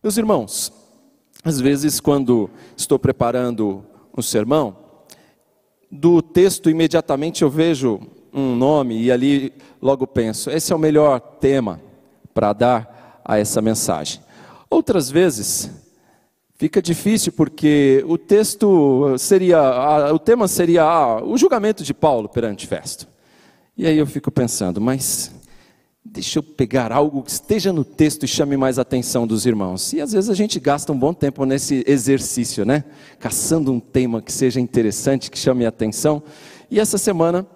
Meus irmãos, às vezes quando estou preparando um sermão, do texto imediatamente eu vejo um nome e ali logo penso, esse é o melhor tema para dar a essa mensagem. Outras vezes fica difícil porque o texto seria, o tema seria ah, o julgamento de Paulo perante Festo. E aí eu fico pensando, mas deixa eu pegar algo que esteja no texto e chame mais a atenção dos irmãos. E às vezes a gente gasta um bom tempo nesse exercício, né? Caçando um tema que seja interessante, que chame a atenção. E essa semana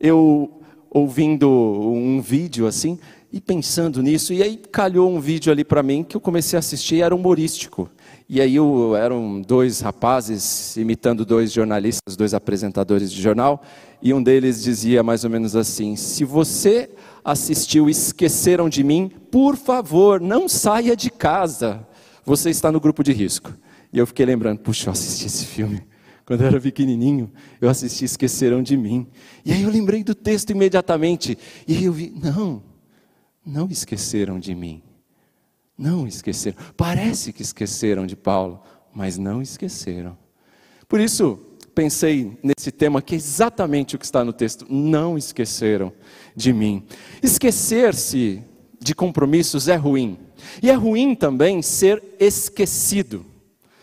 eu ouvindo um vídeo assim e pensando nisso, e aí calhou um vídeo ali para mim que eu comecei a assistir, era humorístico. E aí eu, eram dois rapazes imitando dois jornalistas, dois apresentadores de jornal, e um deles dizia mais ou menos assim: Se você assistiu Esqueceram de Mim, por favor, não saia de casa, você está no grupo de risco. E eu fiquei lembrando: Puxa, eu assisti esse filme. Quando eu era pequenininho, eu assisti Esqueceram de Mim. E aí eu lembrei do texto imediatamente. E aí eu vi: Não, não esqueceram de mim. Não esqueceram. Parece que esqueceram de Paulo, mas não esqueceram. Por isso, pensei nesse tema que é exatamente o que está no texto. Não esqueceram de mim. Esquecer-se de compromissos é ruim. E é ruim também ser esquecido.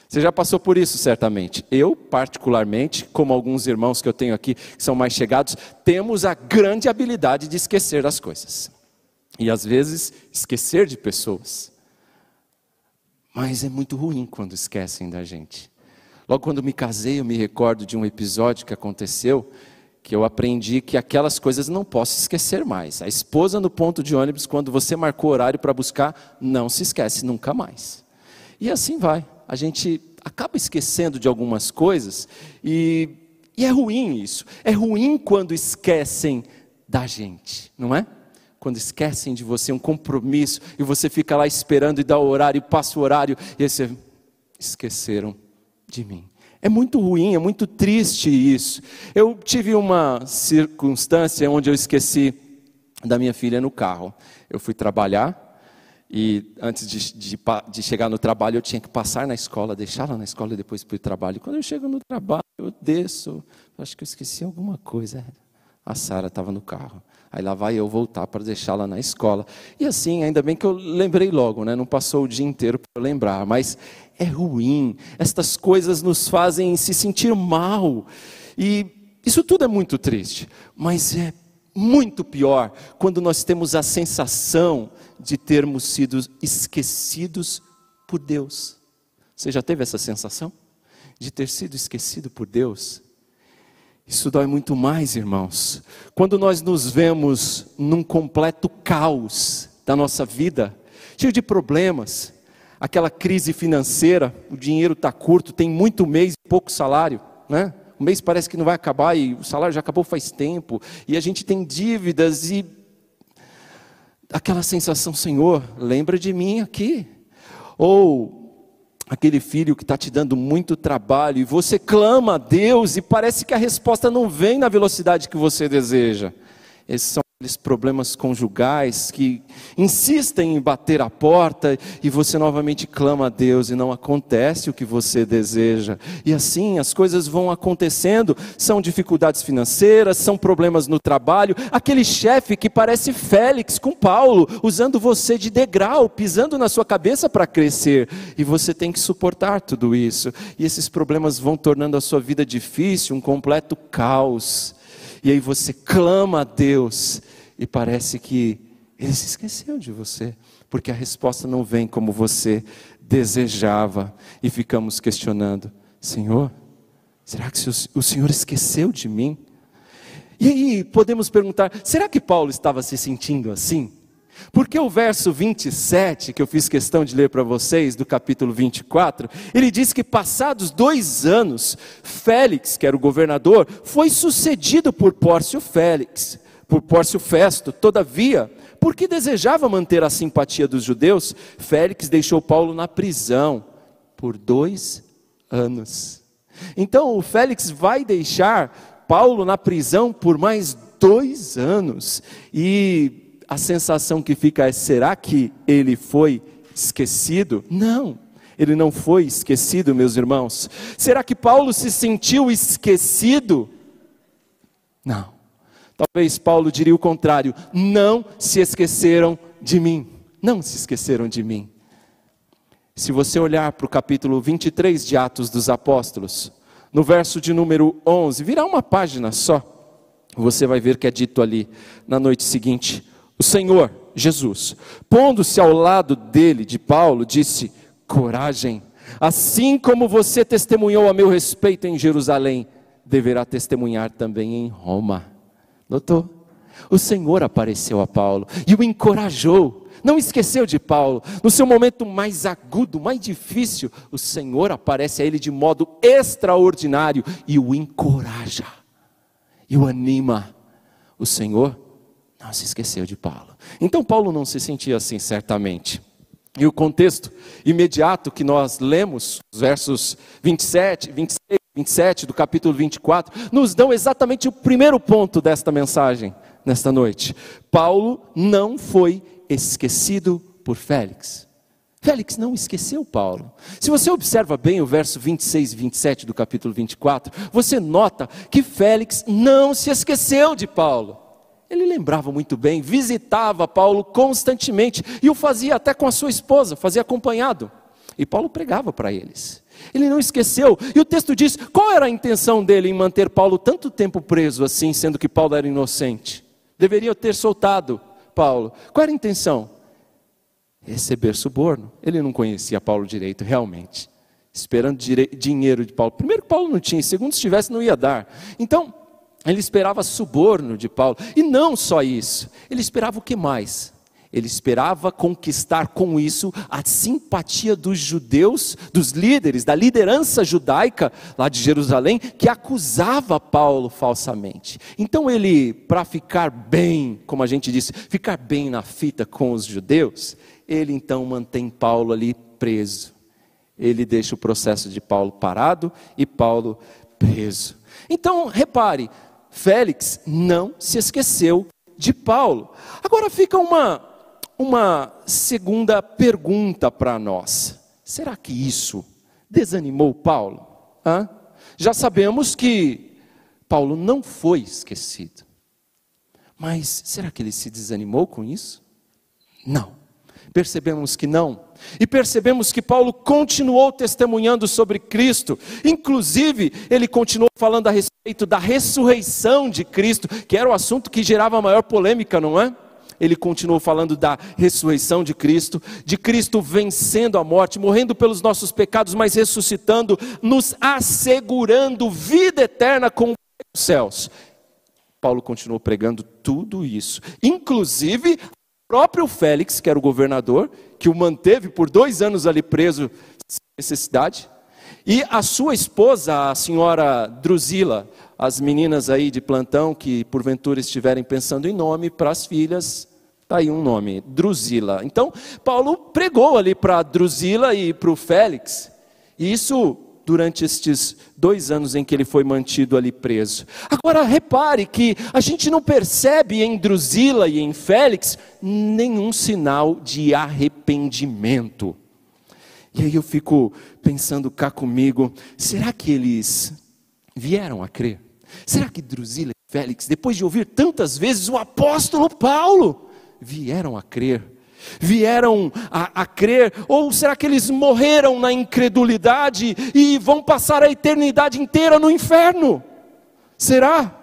Você já passou por isso, certamente. Eu, particularmente, como alguns irmãos que eu tenho aqui, que são mais chegados, temos a grande habilidade de esquecer das coisas. E às vezes, esquecer de pessoas. Mas é muito ruim quando esquecem da gente. Logo quando me casei, eu me recordo de um episódio que aconteceu, que eu aprendi que aquelas coisas não posso esquecer mais. A esposa no ponto de ônibus, quando você marcou horário para buscar, não se esquece nunca mais. E assim vai. A gente acaba esquecendo de algumas coisas e, e é ruim isso. É ruim quando esquecem da gente, não é? quando esquecem de você um compromisso e você fica lá esperando e dá o horário, passa o horário e você esqueceram de mim. É muito ruim, é muito triste isso. Eu tive uma circunstância onde eu esqueci da minha filha no carro. Eu fui trabalhar e antes de, de, de chegar no trabalho eu tinha que passar na escola, deixá-la na escola e depois para o trabalho. Quando eu chego no trabalho, eu desço, acho que eu esqueci alguma coisa. A Sara estava no carro. Aí lá vai eu voltar para deixá-la na escola. E assim, ainda bem que eu lembrei logo, né? não passou o dia inteiro para lembrar, mas é ruim. Estas coisas nos fazem se sentir mal. E isso tudo é muito triste, mas é muito pior quando nós temos a sensação de termos sido esquecidos por Deus. Você já teve essa sensação? De ter sido esquecido por Deus? Isso dói muito mais, irmãos. Quando nós nos vemos num completo caos da nossa vida, cheio de problemas, aquela crise financeira, o dinheiro está curto, tem muito mês e pouco salário, né? O mês parece que não vai acabar e o salário já acabou faz tempo, e a gente tem dívidas e aquela sensação, Senhor, lembra de mim aqui. Ou aquele filho que está te dando muito trabalho e você clama a Deus e parece que a resposta não vem na velocidade que você deseja. Esses são aqueles problemas conjugais que insistem em bater a porta e você novamente clama a Deus e não acontece o que você deseja. E assim as coisas vão acontecendo, são dificuldades financeiras, são problemas no trabalho, aquele chefe que parece Félix com Paulo, usando você de degrau, pisando na sua cabeça para crescer, e você tem que suportar tudo isso. E esses problemas vão tornando a sua vida difícil, um completo caos. E aí você clama a Deus e parece que ele se esqueceu de você, porque a resposta não vem como você desejava. E ficamos questionando: Senhor, será que o Senhor esqueceu de mim? E aí podemos perguntar: será que Paulo estava se sentindo assim? Porque o verso 27, que eu fiz questão de ler para vocês, do capítulo 24, ele diz que passados dois anos, Félix, que era o governador, foi sucedido por Pórcio Félix por Pórcio Festo. Todavia, porque desejava manter a simpatia dos judeus, Félix deixou Paulo na prisão por dois anos. Então, o Félix vai deixar Paulo na prisão por mais dois anos. E a sensação que fica é: será que ele foi esquecido? Não, ele não foi esquecido, meus irmãos. Será que Paulo se sentiu esquecido? Não. Talvez Paulo diria o contrário: não se esqueceram de mim. Não se esqueceram de mim. Se você olhar para o capítulo 23 de Atos dos Apóstolos, no verso de número 11, virar uma página só, você vai ver que é dito ali na noite seguinte: o Senhor, Jesus, pondo-se ao lado dele, de Paulo, disse: coragem, assim como você testemunhou a meu respeito em Jerusalém, deverá testemunhar também em Roma. Notou? O Senhor apareceu a Paulo e o encorajou. Não esqueceu de Paulo. No seu momento mais agudo, mais difícil, o Senhor aparece a ele de modo extraordinário e o encoraja e o anima. O Senhor não se esqueceu de Paulo. Então Paulo não se sentia assim, certamente. E o contexto imediato que nós lemos, os versos 27, 26, 27 do capítulo 24, nos dão exatamente o primeiro ponto desta mensagem nesta noite. Paulo não foi esquecido por Félix. Félix não esqueceu Paulo. Se você observa bem o verso 26 e 27 do capítulo 24, você nota que Félix não se esqueceu de Paulo. Ele lembrava muito bem, visitava Paulo constantemente e o fazia até com a sua esposa, fazia acompanhado. E Paulo pregava para eles. Ele não esqueceu. E o texto diz: qual era a intenção dele em manter Paulo tanto tempo preso assim, sendo que Paulo era inocente? Deveria ter soltado Paulo. Qual era a intenção? receber suborno. Ele não conhecia Paulo direito, realmente. Esperando dinheiro de Paulo. Primeiro, Paulo não tinha, segundo, se tivesse, não ia dar. Então, ele esperava suborno de Paulo. E não só isso, ele esperava o que mais? Ele esperava conquistar com isso a simpatia dos judeus, dos líderes, da liderança judaica lá de Jerusalém, que acusava Paulo falsamente. Então ele, para ficar bem, como a gente disse, ficar bem na fita com os judeus, ele então mantém Paulo ali preso. Ele deixa o processo de Paulo parado e Paulo preso. Então, repare, Félix não se esqueceu de Paulo. Agora fica uma, uma segunda pergunta para nós: será que isso desanimou Paulo? Hã? Já sabemos que Paulo não foi esquecido. Mas será que ele se desanimou com isso? Não. Percebemos que não. E percebemos que Paulo continuou testemunhando sobre Cristo. Inclusive, ele continuou falando a respeito da ressurreição de Cristo, que era o assunto que gerava maior polêmica, não é? Ele continuou falando da ressurreição de Cristo, de Cristo vencendo a morte, morrendo pelos nossos pecados, mas ressuscitando, nos assegurando vida eterna com os céus. Paulo continuou pregando tudo isso, inclusive próprio Félix, que era o governador, que o manteve por dois anos ali preso sem necessidade, e a sua esposa, a senhora Drusila, as meninas aí de plantão que porventura estiverem pensando em nome para as filhas, está aí um nome, Drusila. Então, Paulo pregou ali para Drusila e para o Félix, e isso durante estes dois anos em que ele foi mantido ali preso. Agora, repare que a gente não percebe em Drusila e em Félix nenhum sinal de arrependimento. E aí eu fico pensando cá comigo, será que eles vieram a crer? Será que Drusila e Félix, depois de ouvir tantas vezes o apóstolo Paulo, vieram a crer? vieram a, a, crer? Ou será que eles morreram na incredulidade e vão passar a eternidade inteira no inferno? Será?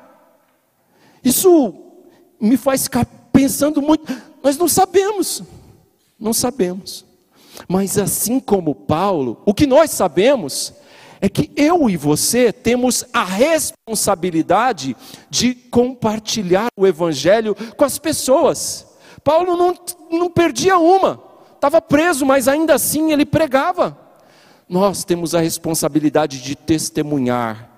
Isso me faz ficar pensando muito. Nós não sabemos, não sabemos. Mas assim como Paulo, o que nós sabemos é que eu e você temos a responsabilidade de compartilhar o Evangelho com as pessoas. Paulo não, não perdia uma, estava preso, mas ainda assim ele pregava. Nós temos a responsabilidade de testemunhar,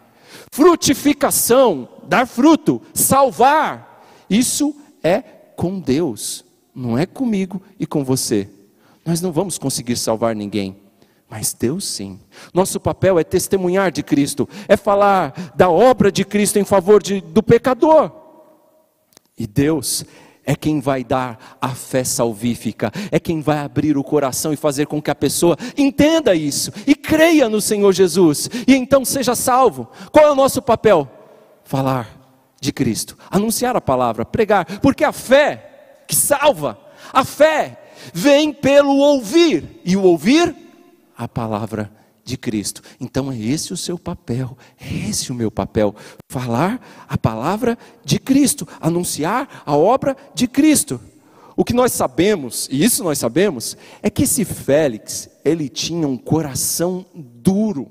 frutificação, dar fruto, salvar. Isso é com Deus, não é comigo e com você. Nós não vamos conseguir salvar ninguém, mas Deus sim. Nosso papel é testemunhar de Cristo, é falar da obra de Cristo em favor de, do pecador. E Deus é quem vai dar a fé salvífica, é quem vai abrir o coração e fazer com que a pessoa entenda isso e creia no Senhor Jesus. E então seja salvo. Qual é o nosso papel? Falar de Cristo, anunciar a palavra, pregar, porque a fé que salva, a fé vem pelo ouvir. E o ouvir a palavra de Cristo. Então é esse o seu papel, é esse o meu papel, falar a palavra de Cristo, anunciar a obra de Cristo. O que nós sabemos, e isso nós sabemos, é que esse Félix, ele tinha um coração duro.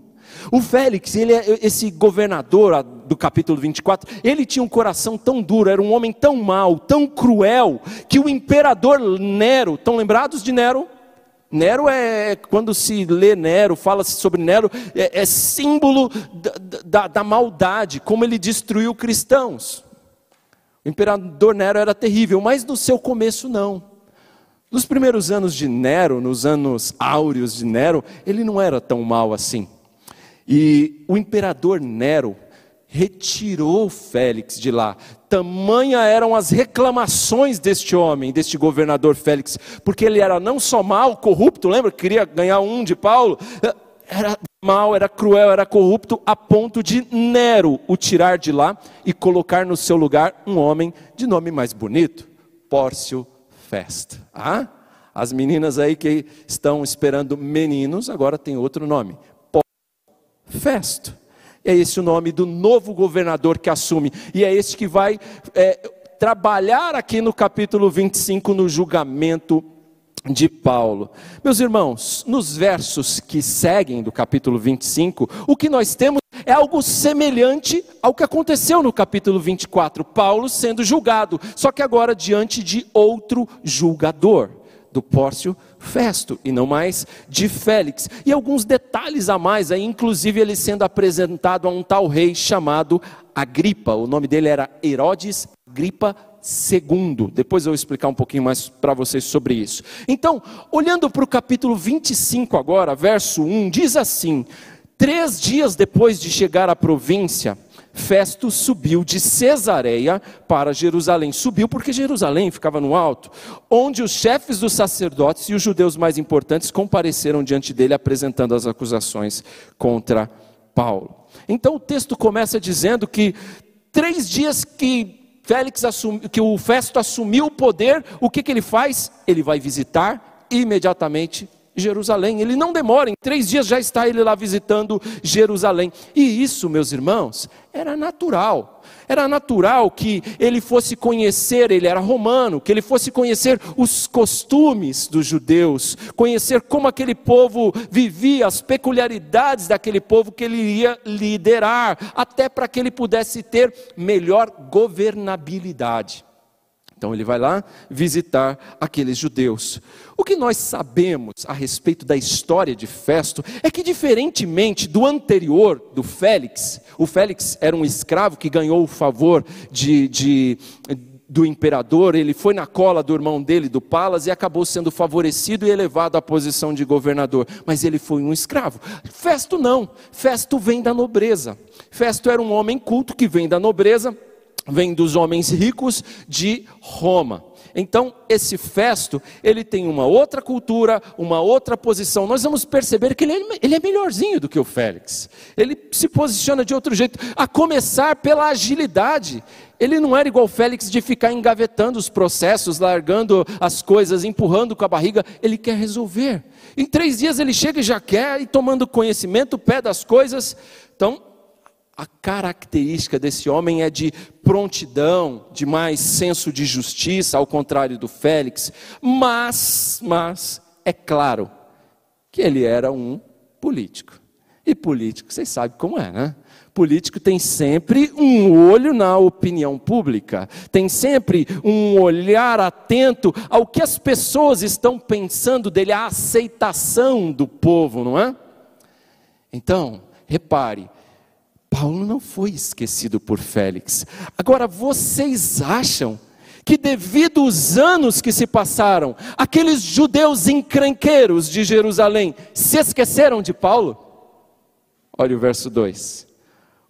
O Félix, ele é esse governador do capítulo 24, ele tinha um coração tão duro, era um homem tão mau, tão cruel, que o imperador Nero, estão lembrados de Nero? Nero é, quando se lê Nero, fala-se sobre Nero, é, é símbolo da, da, da, maldade, como ele destruiu cristãos. O imperador Nero era terrível, mas no seu começo não. Nos primeiros anos de Nero, nos anos áureos de Nero, ele não era tão mal assim. E o imperador Nero retirou Félix de lá, Tamanha eram as reclamações deste homem, deste governador Félix, porque ele era não só mal, corrupto, lembra? Queria ganhar um de Paulo. Era mal, era cruel, era corrupto, a ponto de Nero o tirar de lá e colocar no seu lugar um homem de nome mais bonito, Pórcio Festo. Ah? As meninas aí que estão esperando meninos, agora tem outro nome, Pórcio Festo. É esse o nome do novo governador que assume. E é esse que vai é, trabalhar aqui no capítulo 25, no julgamento de Paulo. Meus irmãos, nos versos que seguem do capítulo 25, o que nós temos é algo semelhante ao que aconteceu no capítulo 24, Paulo sendo julgado, só que agora diante de outro julgador, do Pórcio Festo e não mais de Félix. E alguns detalhes a mais, aí, inclusive ele sendo apresentado a um tal rei chamado Agripa. O nome dele era Herodes Agripa II. Depois eu vou explicar um pouquinho mais para vocês sobre isso. Então, olhando para o capítulo 25 agora, verso 1, diz assim: Três dias depois de chegar à província, Festo subiu de Cesareia para Jerusalém. Subiu porque Jerusalém ficava no alto, onde os chefes dos sacerdotes e os judeus mais importantes compareceram diante dele apresentando as acusações contra Paulo. Então o texto começa dizendo que três dias que Félix assumiu, que o Festo assumiu o poder, o que, que ele faz? Ele vai visitar imediatamente Jerusalém. Ele não demora, em três dias já está ele lá visitando Jerusalém. E isso, meus irmãos, era natural. Era natural que ele fosse conhecer, ele era romano, que ele fosse conhecer os costumes dos judeus, conhecer como aquele povo vivia, as peculiaridades daquele povo que ele iria liderar, até para que ele pudesse ter melhor governabilidade. Então ele vai lá visitar aqueles judeus. O que nós sabemos a respeito da história de Festo é que, diferentemente do anterior, do Félix, o Félix era um escravo que ganhou o favor de, de do imperador, ele foi na cola do irmão dele, do Palas, e acabou sendo favorecido e elevado à posição de governador. Mas ele foi um escravo. Festo não. Festo vem da nobreza. Festo era um homem culto que vem da nobreza vem dos homens ricos de Roma. Então, esse Festo, ele tem uma outra cultura, uma outra posição. Nós vamos perceber que ele é, ele é melhorzinho do que o Félix. Ele se posiciona de outro jeito, a começar pela agilidade. Ele não era igual o Félix de ficar engavetando os processos, largando as coisas, empurrando com a barriga. Ele quer resolver. Em três dias ele chega e já quer, e tomando conhecimento, pé das coisas. Então, a característica desse homem é de prontidão, de mais senso de justiça, ao contrário do Félix, mas, mas, é claro que ele era um político. E político, vocês sabem como é, né? Político tem sempre um olho na opinião pública, tem sempre um olhar atento ao que as pessoas estão pensando dele, a aceitação do povo, não é? Então, repare, Paulo não foi esquecido por Félix. Agora, vocês acham que, devido aos anos que se passaram, aqueles judeus encrenqueiros de Jerusalém se esqueceram de Paulo? Olha o verso 2.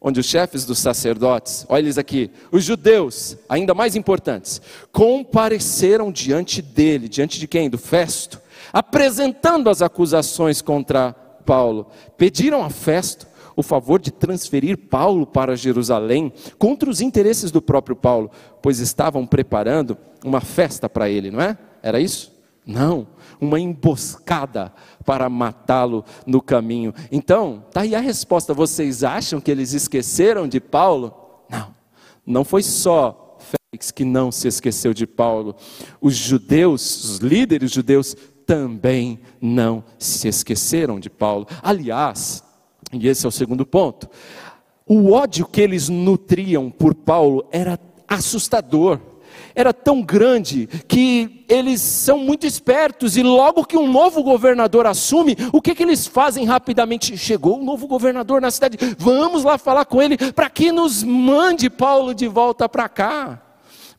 onde os chefes dos sacerdotes, olha eles aqui, os judeus, ainda mais importantes, compareceram diante dele, diante de quem? Do Festo, apresentando as acusações contra Paulo. Pediram a Festo o favor de transferir Paulo para Jerusalém contra os interesses do próprio Paulo, pois estavam preparando uma festa para ele, não é? Era isso? Não, uma emboscada para matá-lo no caminho. Então, tá aí a resposta. Vocês acham que eles esqueceram de Paulo? Não. Não foi só Félix que não se esqueceu de Paulo. Os judeus, os líderes judeus também não se esqueceram de Paulo. Aliás, e esse é o segundo ponto, o ódio que eles nutriam por Paulo era assustador. Era tão grande que eles são muito espertos e logo que um novo governador assume, o que, que eles fazem rapidamente? Chegou um novo governador na cidade, vamos lá falar com ele para que nos mande Paulo de volta para cá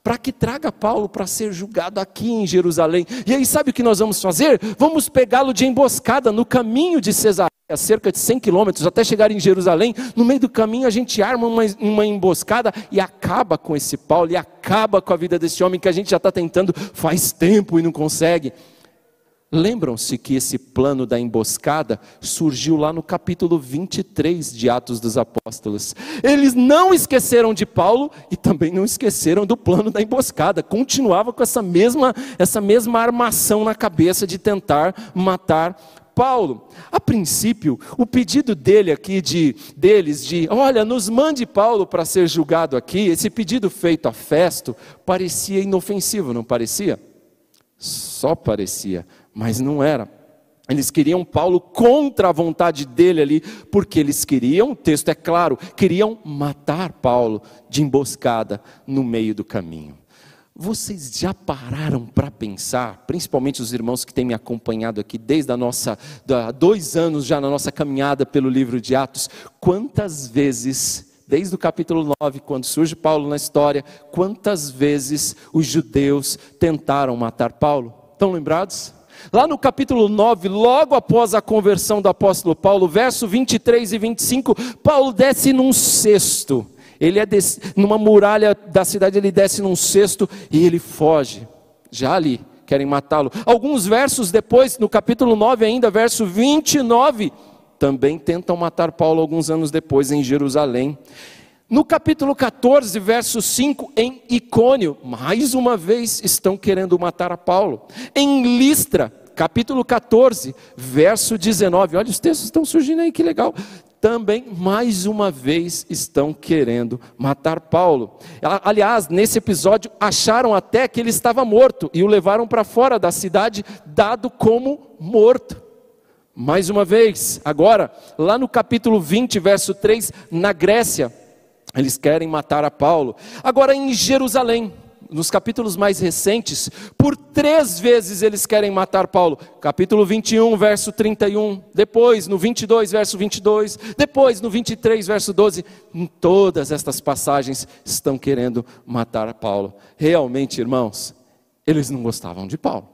para que traga Paulo para ser julgado aqui em Jerusalém. E aí, sabe o que nós vamos fazer? Vamos pegá-lo de emboscada no caminho de Cesareia, cerca de 100 quilômetros, até chegar em Jerusalém. No meio do caminho, a gente arma uma, uma emboscada e acaba com esse Paulo, e acaba com a vida desse homem que a gente já está tentando faz tempo e não consegue. Lembram-se que esse plano da emboscada surgiu lá no capítulo 23 de Atos dos Apóstolos. Eles não esqueceram de Paulo e também não esqueceram do plano da emboscada. Continuava com essa mesma, essa mesma armação na cabeça de tentar matar Paulo. A princípio, o pedido dele aqui de deles de, olha, nos mande Paulo para ser julgado aqui, esse pedido feito a Festo parecia inofensivo, não parecia? Só parecia mas não era. Eles queriam Paulo contra a vontade dele ali, porque eles queriam, o texto é claro, queriam matar Paulo de emboscada no meio do caminho. Vocês já pararam para pensar, principalmente os irmãos que têm me acompanhado aqui desde a nossa, há dois anos já na nossa caminhada pelo livro de Atos, quantas vezes desde o capítulo 9, quando surge Paulo na história, quantas vezes os judeus tentaram matar Paulo? Estão lembrados? Lá no capítulo 9, logo após a conversão do apóstolo Paulo, verso 23 e 25, Paulo desce num cesto. Ele é desse, numa muralha da cidade, ele desce num cesto e ele foge. Já ali, querem matá-lo. Alguns versos depois, no capítulo 9 ainda, verso 29, também tentam matar Paulo alguns anos depois em Jerusalém. No capítulo 14, verso 5, em Icônio, mais uma vez estão querendo matar a Paulo. Em Listra, capítulo 14, verso 19, olha os textos estão surgindo aí, que legal. Também, mais uma vez, estão querendo matar Paulo. Aliás, nesse episódio, acharam até que ele estava morto e o levaram para fora da cidade, dado como morto. Mais uma vez, agora, lá no capítulo 20, verso 3, na Grécia, eles querem matar a Paulo. Agora em Jerusalém, nos capítulos mais recentes, por três vezes eles querem matar Paulo. Capítulo 21, verso 31, depois no 22, verso 22, depois no 23, verso 12. Em todas estas passagens estão querendo matar Paulo. Realmente, irmãos, eles não gostavam de Paulo.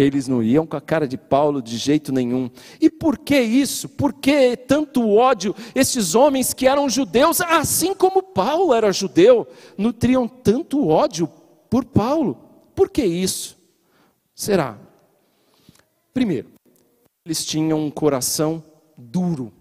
Eles não iam com a cara de Paulo de jeito nenhum. E por que isso? Por que tanto ódio? Esses homens que eram judeus, assim como Paulo era judeu, nutriam tanto ódio por Paulo. Por que isso? Será? Primeiro, eles tinham um coração duro,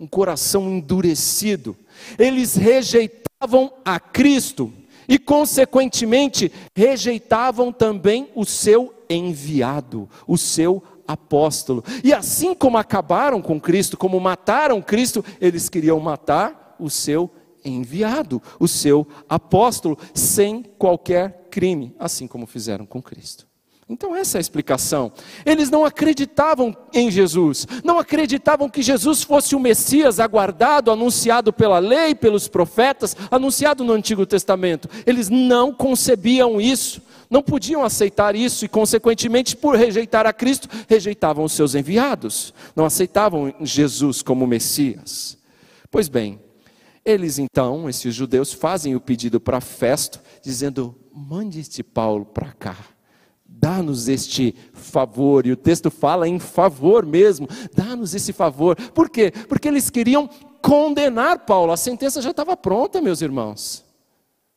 um coração endurecido. Eles rejeitavam a Cristo e, consequentemente, rejeitavam também o seu enviado, o seu apóstolo. E assim como acabaram com Cristo, como mataram Cristo, eles queriam matar o seu enviado, o seu apóstolo, sem qualquer crime, assim como fizeram com Cristo. Então, essa é a explicação. Eles não acreditavam em Jesus, não acreditavam que Jesus fosse o Messias aguardado, anunciado pela lei, pelos profetas, anunciado no Antigo Testamento. Eles não concebiam isso, não podiam aceitar isso e, consequentemente, por rejeitar a Cristo, rejeitavam os seus enviados, não aceitavam Jesus como Messias. Pois bem, eles então, esses judeus, fazem o pedido para Festo, dizendo: mande este Paulo para cá dá-nos este favor, e o texto fala em favor mesmo, dá-nos esse favor. Por quê? Porque eles queriam condenar Paulo, a sentença já estava pronta, meus irmãos,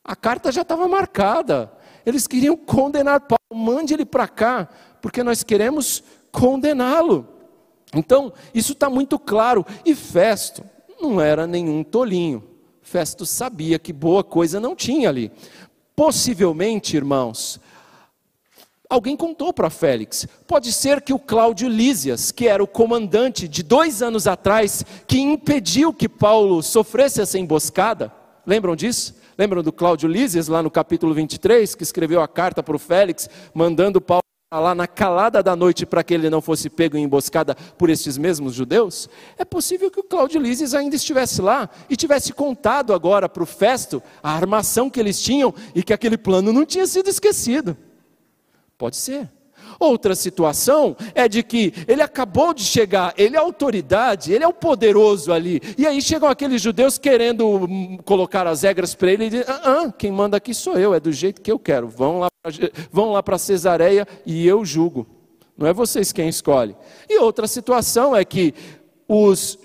a carta já estava marcada, eles queriam condenar Paulo, mande ele para cá, porque nós queremos condená-lo. Então, isso está muito claro, e Festo não era nenhum tolinho, Festo sabia que boa coisa não tinha ali. Possivelmente, irmãos, Alguém contou para Félix. Pode ser que o Cláudio Lísias, que era o comandante de dois anos atrás, que impediu que Paulo sofresse essa emboscada, lembram disso? Lembram do Cláudio Lísias, lá no capítulo 23, que escreveu a carta para o Félix, mandando Paulo lá na calada da noite para que ele não fosse pego em emboscada por estes mesmos judeus? É possível que o Cláudio Lísias ainda estivesse lá e tivesse contado agora para o Festo a armação que eles tinham e que aquele plano não tinha sido esquecido. Pode ser. Outra situação é de que ele acabou de chegar, ele é autoridade, ele é o poderoso ali. E aí chegam aqueles judeus querendo hum, colocar as regras para ele e dizem: ah, ah, quem manda aqui sou eu, é do jeito que eu quero. Vão lá, vão lá para Cesareia e eu julgo. Não é vocês quem escolhe. E outra situação é que os,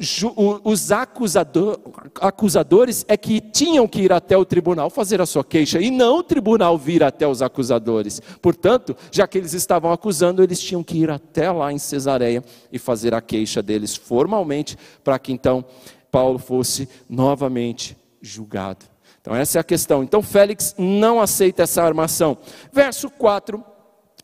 os acusador, acusadores é que tinham que ir até o tribunal fazer a sua queixa, e não o tribunal vir até os acusadores. Portanto, já que eles estavam acusando, eles tinham que ir até lá em Cesareia e fazer a queixa deles formalmente, para que então Paulo fosse novamente julgado. Então, essa é a questão. Então, Félix não aceita essa armação. Verso 4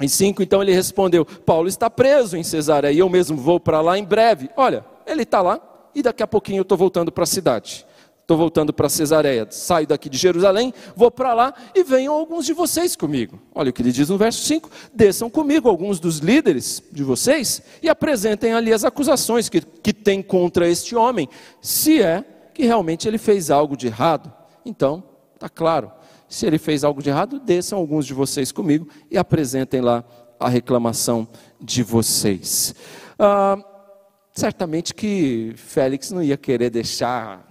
e 5, então ele respondeu: Paulo está preso em Cesareia, e eu mesmo vou para lá em breve. Olha, ele está lá e daqui a pouquinho eu estou voltando para a cidade. Estou voltando para Cesareia, saio daqui de Jerusalém, vou para lá e venham alguns de vocês comigo. Olha o que ele diz no verso 5: desçam comigo alguns dos líderes de vocês e apresentem ali as acusações que, que tem contra este homem, se é que realmente ele fez algo de errado. Então, está claro, se ele fez algo de errado, desçam alguns de vocês comigo e apresentem lá a reclamação de vocês. Ah, Certamente que Félix não ia querer deixar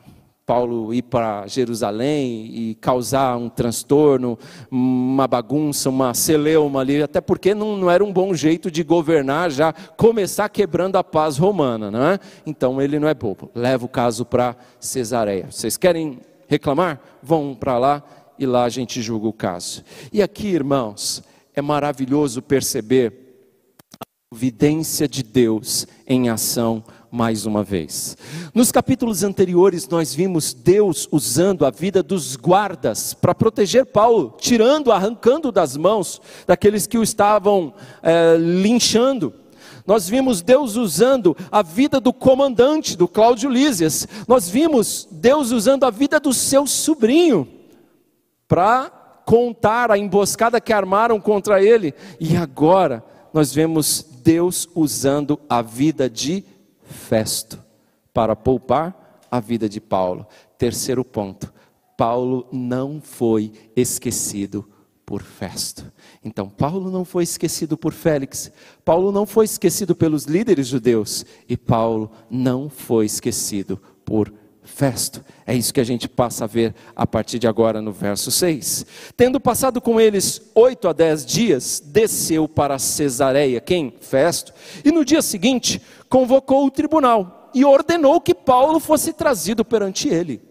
Paulo ir para Jerusalém e causar um transtorno, uma bagunça, uma celeuma ali, até porque não, não, era um bom jeito de governar, já começar quebrando a paz romana, não é? Então ele não é bobo, leva o caso para Cesareia. Vocês querem reclamar? Vão para lá e lá a gente julga o caso. E aqui, irmãos, é maravilhoso perceber providência de Deus em ação mais uma vez. Nos capítulos anteriores, nós vimos Deus usando a vida dos guardas para proteger Paulo, tirando, arrancando das mãos daqueles que o estavam é, linchando. Nós vimos Deus usando a vida do comandante, do Cláudio Lísias. Nós vimos Deus usando a vida do seu sobrinho para contar a emboscada que armaram contra ele. E agora nós vemos Deus usando a vida de Festo para poupar a vida de Paulo. Terceiro ponto: Paulo não foi esquecido por Festo. Então, Paulo não foi esquecido por Félix, Paulo não foi esquecido pelos líderes judeus, e Paulo não foi esquecido por Festo. É isso que a gente passa a ver a partir de agora no verso 6. Tendo passado com eles oito a dez dias, desceu para Cesareia, quem? Festo, e no dia seguinte convocou o tribunal e ordenou que Paulo fosse trazido perante ele.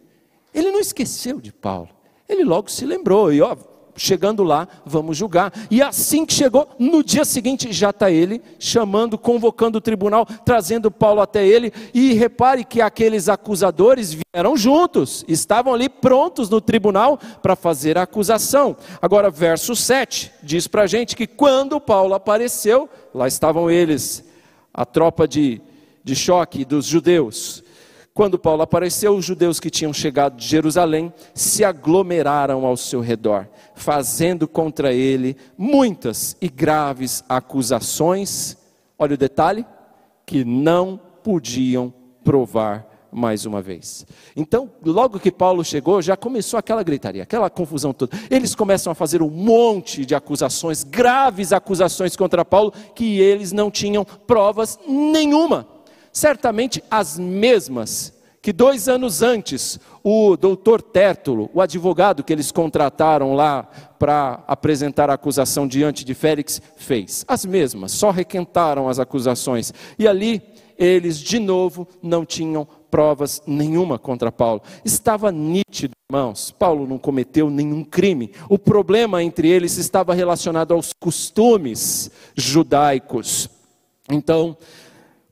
Ele não esqueceu de Paulo, ele logo se lembrou, e ó, chegando lá, vamos julgar. E assim que chegou, no dia seguinte já está ele chamando, convocando o tribunal, trazendo Paulo até ele. E repare que aqueles acusadores vieram juntos, estavam ali prontos no tribunal para fazer a acusação. Agora, verso 7 diz para a gente que quando Paulo apareceu, lá estavam eles, a tropa de, de choque dos judeus. Quando Paulo apareceu, os judeus que tinham chegado de Jerusalém se aglomeraram ao seu redor, fazendo contra ele muitas e graves acusações. Olha o detalhe: que não podiam provar mais uma vez. Então, logo que Paulo chegou, já começou aquela gritaria, aquela confusão toda. Eles começam a fazer um monte de acusações, graves acusações contra Paulo, que eles não tinham provas nenhuma certamente as mesmas que dois anos antes, o doutor Tértulo, o advogado que eles contrataram lá para apresentar a acusação diante de Félix, fez. As mesmas, só requentaram as acusações. E ali, eles de novo não tinham provas nenhuma contra Paulo. Estava nítido, irmãos, Paulo não cometeu nenhum crime. O problema entre eles estava relacionado aos costumes judaicos. Então,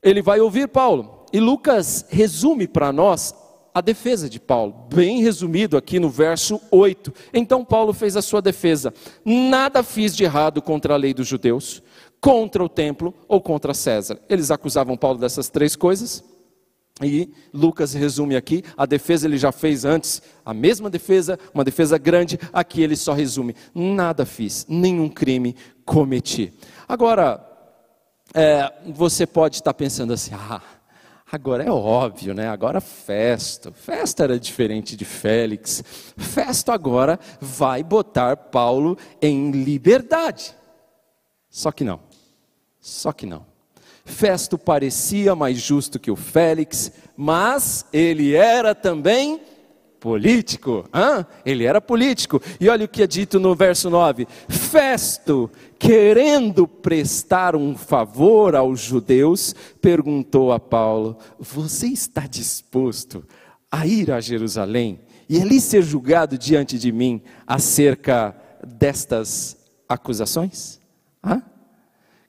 ele vai ouvir Paulo. E Lucas resume para nós a defesa de Paulo, bem resumido aqui no verso 8. Então Paulo fez a sua defesa: Nada fiz de errado contra a lei dos judeus, contra o templo ou contra César. Eles acusavam Paulo dessas três coisas. E Lucas resume aqui, a defesa ele já fez antes, a mesma defesa, uma defesa grande, aqui ele só resume: nada fiz, nenhum crime cometi. Agora, é, você pode estar pensando assim, ah, agora é óbvio, né? Agora festa. Festa era diferente de Félix. Festa agora vai botar Paulo em liberdade. Só que não. Só que não. Festo parecia mais justo que o Félix, mas ele era também político. Hã? Ele era político. E olha o que é dito no verso 9: Festo, querendo prestar um favor aos judeus, perguntou a Paulo: Você está disposto a ir a Jerusalém e ali ser julgado diante de mim acerca destas acusações? O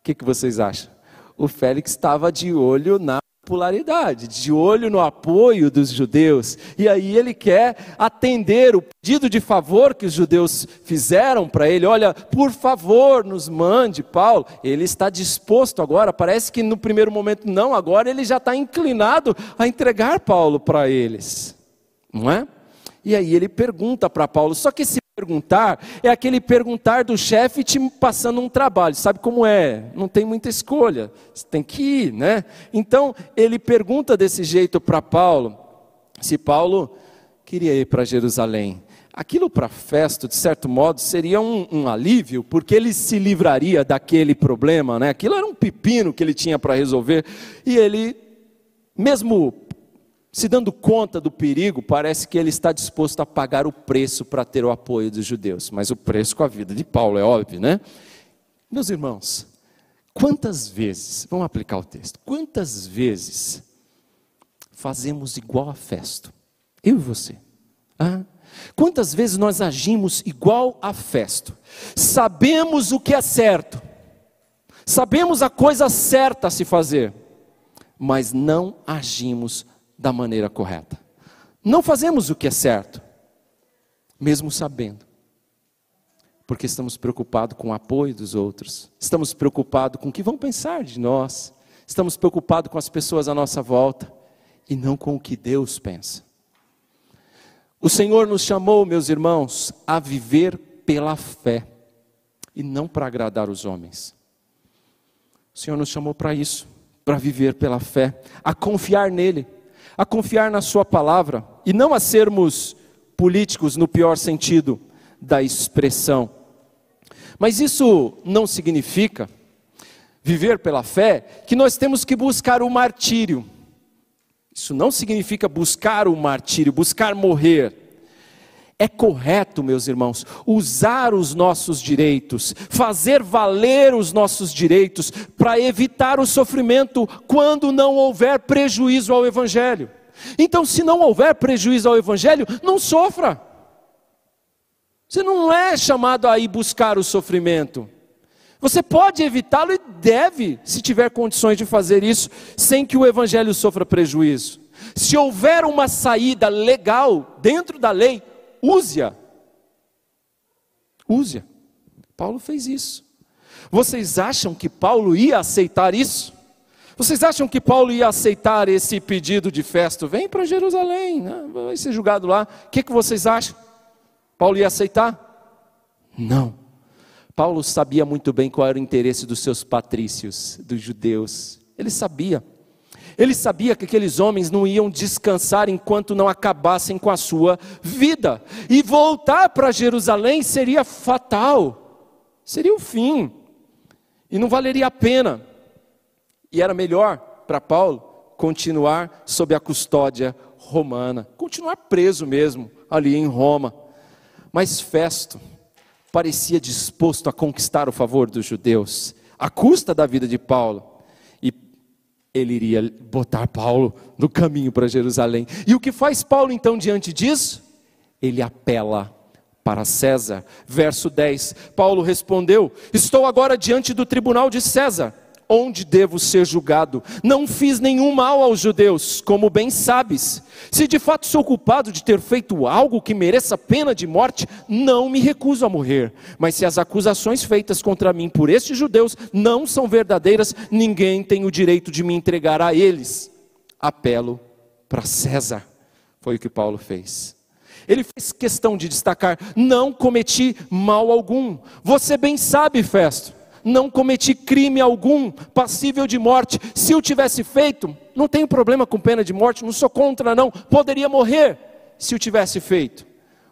que, que vocês acham? o Félix estava de olho na popularidade, de olho no apoio dos judeus. E aí ele quer atender o pedido de favor que os judeus fizeram para ele. Olha, por favor, nos mande Paulo. Ele está disposto agora, parece que no primeiro momento não, agora ele já está inclinado a entregar Paulo para eles. Não é? E aí ele pergunta para Paulo, só que esse perguntar é aquele perguntar do chefe te passando um trabalho, sabe como é? Não tem muita escolha, você tem que ir, né? Então ele pergunta desse jeito para Paulo, se Paulo queria ir para Jerusalém. Aquilo para Festo, de certo modo, seria um, um, alívio, porque ele se livraria daquele problema, né? Aquilo era um pepino que ele tinha para resolver, e ele, mesmo se dando conta do perigo, parece que ele está disposto a pagar o preço para ter o apoio dos judeus. Mas o preço com a vida de Paulo, é óbvio, né? Meus irmãos, quantas vezes, vamos aplicar o texto, quantas vezes fazemos igual a Festo? Eu e você. Ah, quantas vezes nós agimos igual a Festo? Sabemos o que é certo, sabemos a coisa certa a se fazer, mas não agimos da maneira correta. Não fazemos o que é certo, mesmo sabendo, porque estamos preocupados com o apoio dos outros, estamos preocupados com o que vão pensar de nós, estamos preocupados com as pessoas à nossa volta e não com o que Deus pensa. O Senhor nos chamou, meus irmãos, a viver pela fé e não para agradar os homens. O Senhor nos chamou para isso, para viver pela fé, a confiar nele a confiar na Sua palavra e não a sermos políticos no pior sentido da expressão. Mas isso não significa, viver pela fé, que nós temos que buscar o martírio. Isso não significa buscar o martírio, buscar morrer. É correto, meus irmãos, usar os nossos direitos, fazer valer os nossos direitos para evitar o sofrimento quando não houver prejuízo ao Evangelho. Então, se não houver prejuízo ao Evangelho, não sofra. Você não é chamado a ir buscar o sofrimento. Você pode evitá-lo e deve, se tiver condições de fazer isso, sem que o Evangelho sofra prejuízo. Se houver uma saída legal dentro da lei, Use-a. Use-a. Paulo fez isso. Vocês acham que Paulo ia aceitar isso? Vocês acham que Paulo ia aceitar esse pedido de festa? Vem para Jerusalém, né? vai ser julgado lá. O que, que vocês acham? Paulo ia aceitar? Não. Paulo sabia muito bem qual era o interesse dos seus patrícios, dos judeus. Ele sabia. Ele sabia que aqueles homens não iam descansar enquanto não acabassem com a sua vida. E voltar para Jerusalém seria fatal, seria o fim, e não valeria a pena. E era melhor para Paulo continuar sob a custódia romana, continuar preso mesmo ali em Roma. Mas Festo parecia disposto a conquistar o favor dos judeus, à custa da vida de Paulo. Ele iria botar Paulo no caminho para Jerusalém. E o que faz Paulo então diante disso? Ele apela para César. Verso 10: Paulo respondeu: Estou agora diante do tribunal de César onde devo ser julgado. Não fiz nenhum mal aos judeus, como bem sabes. Se de fato sou culpado de ter feito algo que mereça pena de morte, não me recuso a morrer. Mas se as acusações feitas contra mim por estes judeus não são verdadeiras, ninguém tem o direito de me entregar a eles. Apelo para César. Foi o que Paulo fez. Ele fez questão de destacar: não cometi mal algum. Você bem sabe, Festo não cometi crime algum passível de morte. Se eu tivesse feito, não tenho problema com pena de morte, não sou contra, não. Poderia morrer se eu tivesse feito,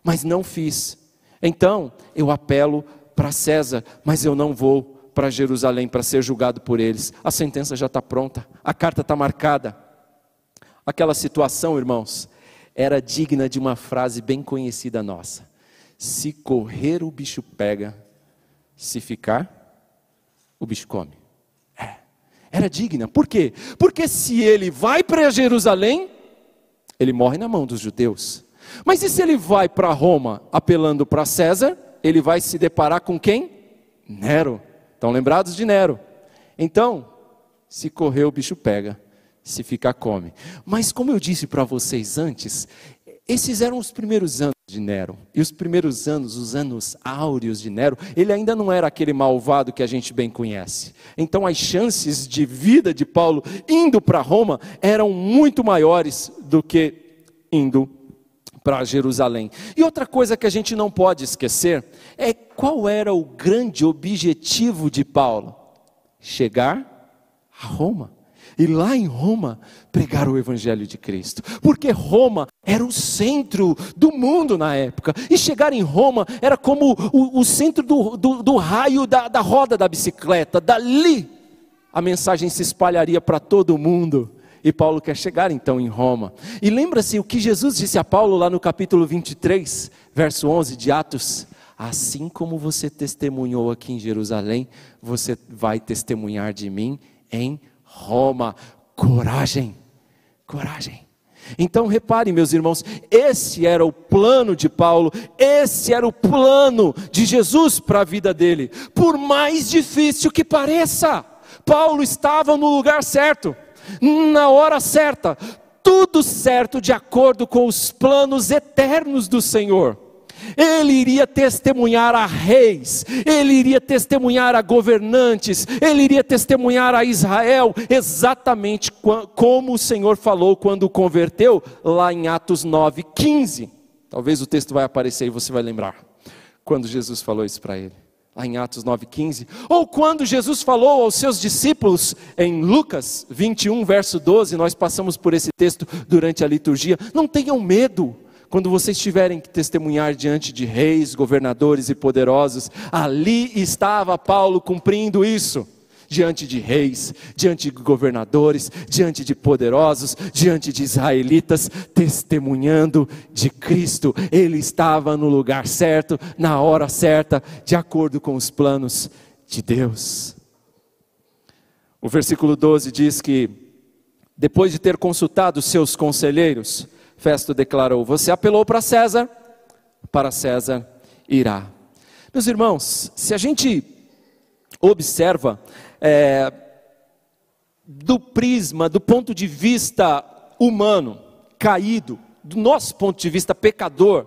mas não fiz. Então, eu apelo para César, mas eu não vou para Jerusalém para ser julgado por eles. A sentença já está pronta, a carta está marcada. Aquela situação, irmãos, era digna de uma frase bem conhecida nossa: se correr, o bicho pega, se ficar, o bicho come. É. Era digna. Por quê? Porque se ele vai para Jerusalém, ele morre na mão dos judeus. Mas e se ele vai para Roma apelando para César, ele vai se deparar com quem? Nero. Estão lembrados de Nero? Então, se correr o bicho pega, se ficar come. Mas como eu disse para vocês antes, esses eram os primeiros anos de Nero. E os primeiros anos, os anos áureos de Nero, ele ainda não era aquele malvado que a gente bem conhece. Então as chances de vida de Paulo indo para Roma eram muito maiores do que indo para Jerusalém. E outra coisa que a gente não pode esquecer é qual era o grande objetivo de Paulo: chegar a Roma e lá em Roma pregar o Evangelho de Cristo, porque Roma era o centro do mundo na época, e chegar em Roma era como o, o centro do, do, do raio da, da roda da bicicleta, dali a mensagem se espalharia para todo mundo. E Paulo quer chegar então em Roma. E lembra-se o que Jesus disse a Paulo lá no capítulo 23, verso 11 de Atos: Assim como você testemunhou aqui em Jerusalém, você vai testemunhar de mim em Roma. Coragem, coragem. Então reparem, meus irmãos, esse era o plano de Paulo, esse era o plano de Jesus para a vida dele. Por mais difícil que pareça, Paulo estava no lugar certo, na hora certa, tudo certo de acordo com os planos eternos do Senhor ele iria testemunhar a reis, ele iria testemunhar a governantes, ele iria testemunhar a Israel, exatamente como o Senhor falou quando o converteu, lá em Atos 9, 15. Talvez o texto vai aparecer e você vai lembrar, quando Jesus falou isso para ele. Lá em Atos 9,15, ou quando Jesus falou aos seus discípulos em Lucas 21, verso 12, nós passamos por esse texto durante a liturgia. Não tenham medo, quando vocês tiverem que testemunhar diante de reis, governadores e poderosos, ali estava Paulo cumprindo isso. Diante de reis, diante de governadores, diante de poderosos, diante de israelitas, testemunhando de Cristo. Ele estava no lugar certo, na hora certa, de acordo com os planos de Deus. O versículo 12 diz que, depois de ter consultado seus conselheiros, Festo declarou: Você apelou para César, para César irá. Meus irmãos, se a gente observa é, do prisma, do ponto de vista humano, caído, do nosso ponto de vista pecador,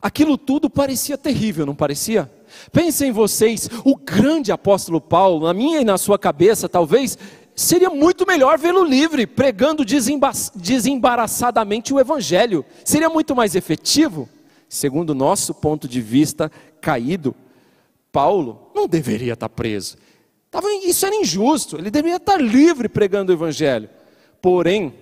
aquilo tudo parecia terrível, não parecia? Pensem vocês, o grande apóstolo Paulo, na minha e na sua cabeça, talvez Seria muito melhor vê-lo livre, pregando desembaraçadamente o Evangelho. Seria muito mais efetivo. Segundo o nosso ponto de vista caído, Paulo não deveria estar preso. Isso era injusto, ele deveria estar livre pregando o Evangelho. Porém,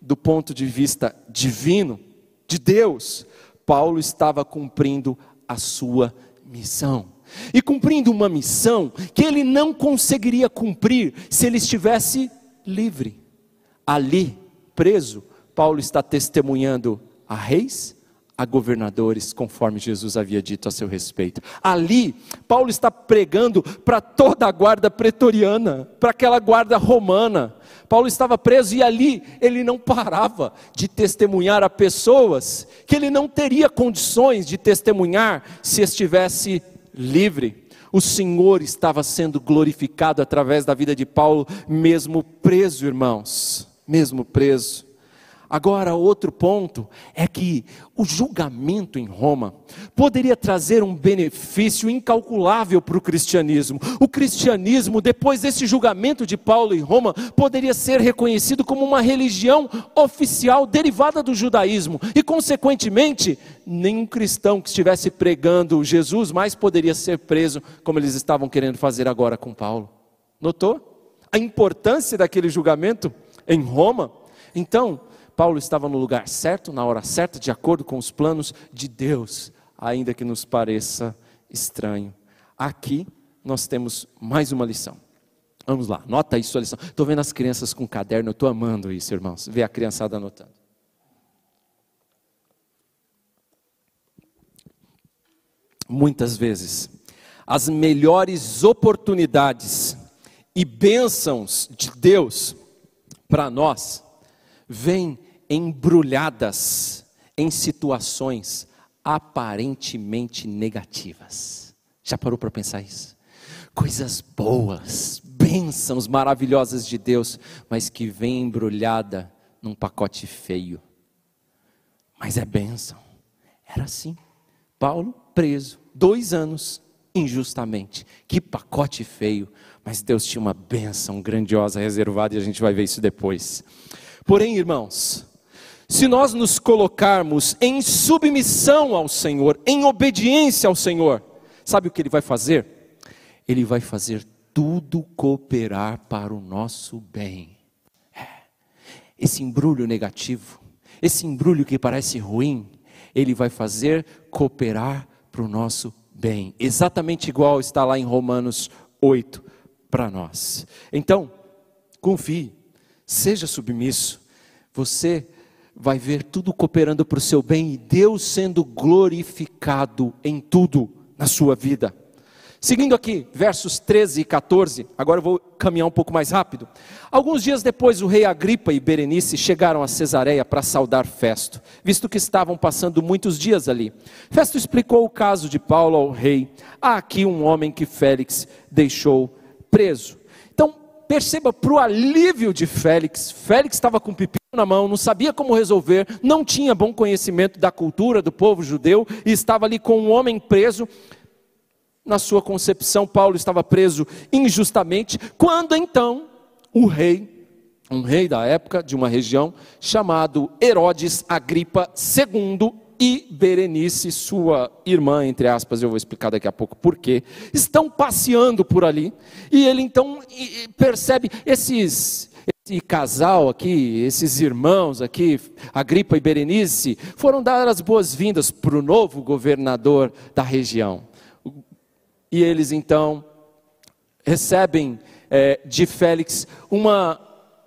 do ponto de vista divino, de Deus, Paulo estava cumprindo a sua missão e cumprindo uma missão que ele não conseguiria cumprir se ele estivesse livre. Ali, preso, Paulo está testemunhando a reis, a governadores, conforme Jesus havia dito a seu respeito. Ali, Paulo está pregando para toda a guarda pretoriana, para aquela guarda romana. Paulo estava preso e ali ele não parava de testemunhar a pessoas que ele não teria condições de testemunhar se estivesse livre. O Senhor estava sendo glorificado através da vida de Paulo, mesmo preso, irmãos, mesmo preso. Agora, outro ponto é que o julgamento em Roma poderia trazer um benefício incalculável para o cristianismo. O cristianismo, depois desse julgamento de Paulo em Roma, poderia ser reconhecido como uma religião oficial derivada do judaísmo, e, consequentemente, nenhum cristão que estivesse pregando Jesus mais poderia ser preso, como eles estavam querendo fazer agora com Paulo. Notou a importância daquele julgamento em Roma? Então, Paulo estava no lugar certo, na hora certa, de acordo com os planos de Deus, ainda que nos pareça estranho. Aqui nós temos mais uma lição. Vamos lá, nota aí sua lição. Estou vendo as crianças com caderno, eu estou amando isso, irmãos. Ver a criançada anotando. Muitas vezes, as melhores oportunidades e bênçãos de Deus para nós vêm embrulhadas em situações aparentemente negativas. Já parou para pensar isso? Coisas boas, bênçãos maravilhosas de Deus, mas que vem embrulhada num pacote feio. Mas é bênção. Era assim. Paulo preso, dois anos, injustamente. Que pacote feio. Mas Deus tinha uma bênção grandiosa reservada e a gente vai ver isso depois. Porém, irmãos, se nós nos colocarmos em submissão ao Senhor, em obediência ao Senhor, sabe o que Ele vai fazer? Ele vai fazer tudo cooperar para o nosso bem. É. Esse embrulho negativo, esse embrulho que parece ruim, Ele vai fazer cooperar para o nosso bem. Exatamente igual está lá em Romanos 8 para nós. Então, confie, seja submisso. Você vai ver tudo cooperando para o seu bem e Deus sendo glorificado em tudo na sua vida. Seguindo aqui, versos 13 e 14, agora eu vou caminhar um pouco mais rápido. Alguns dias depois, o rei Agripa e Berenice chegaram a Cesareia para saudar Festo, visto que estavam passando muitos dias ali. Festo explicou o caso de Paulo ao rei. Há aqui um homem que Félix deixou preso. Então, perceba para o alívio de Félix, Félix estava com pipi na mão, não sabia como resolver, não tinha bom conhecimento da cultura do povo judeu e estava ali com um homem preso. Na sua concepção, Paulo estava preso injustamente, quando então o rei, um rei da época de uma região chamado Herodes Agripa II e Berenice, sua irmã, entre aspas, eu vou explicar daqui a pouco porquê, estão passeando por ali, e ele então percebe esses esse casal aqui, esses irmãos aqui, Agripa e Berenice, foram dar as boas-vindas para o novo governador da região. E eles então recebem é, de Félix uma,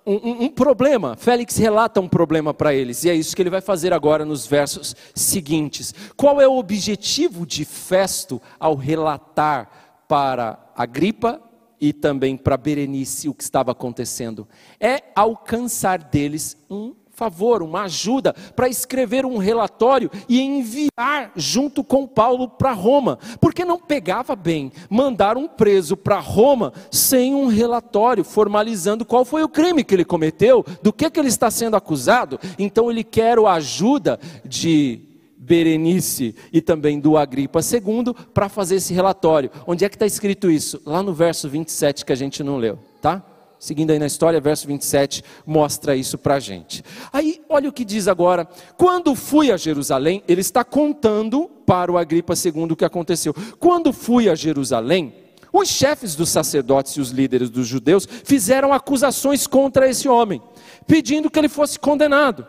um, um, problema. Félix relata um problema para eles, e é isso que ele vai fazer agora nos versos seguintes. Qual é o objetivo de Festo ao relatar para Agripa e também para Berenice o que estava acontecendo. É alcançar deles um favor, uma ajuda para escrever um relatório e enviar junto com Paulo para Roma, porque não pegava bem mandar um preso para Roma sem um relatório formalizando qual foi o crime que ele cometeu, do que, que ele está sendo acusado. Então ele quer a ajuda de Berenice e também do Agripa II para fazer esse relatório. Onde é que está escrito isso? Lá no verso 27 que a gente não leu, tá? Seguindo aí na história, verso 27 mostra isso para a gente. Aí, olha o que diz agora. Quando fui a Jerusalém, ele está contando para o Agripa II o que aconteceu. Quando fui a Jerusalém, os chefes dos sacerdotes e os líderes dos judeus fizeram acusações contra esse homem, pedindo que ele fosse condenado.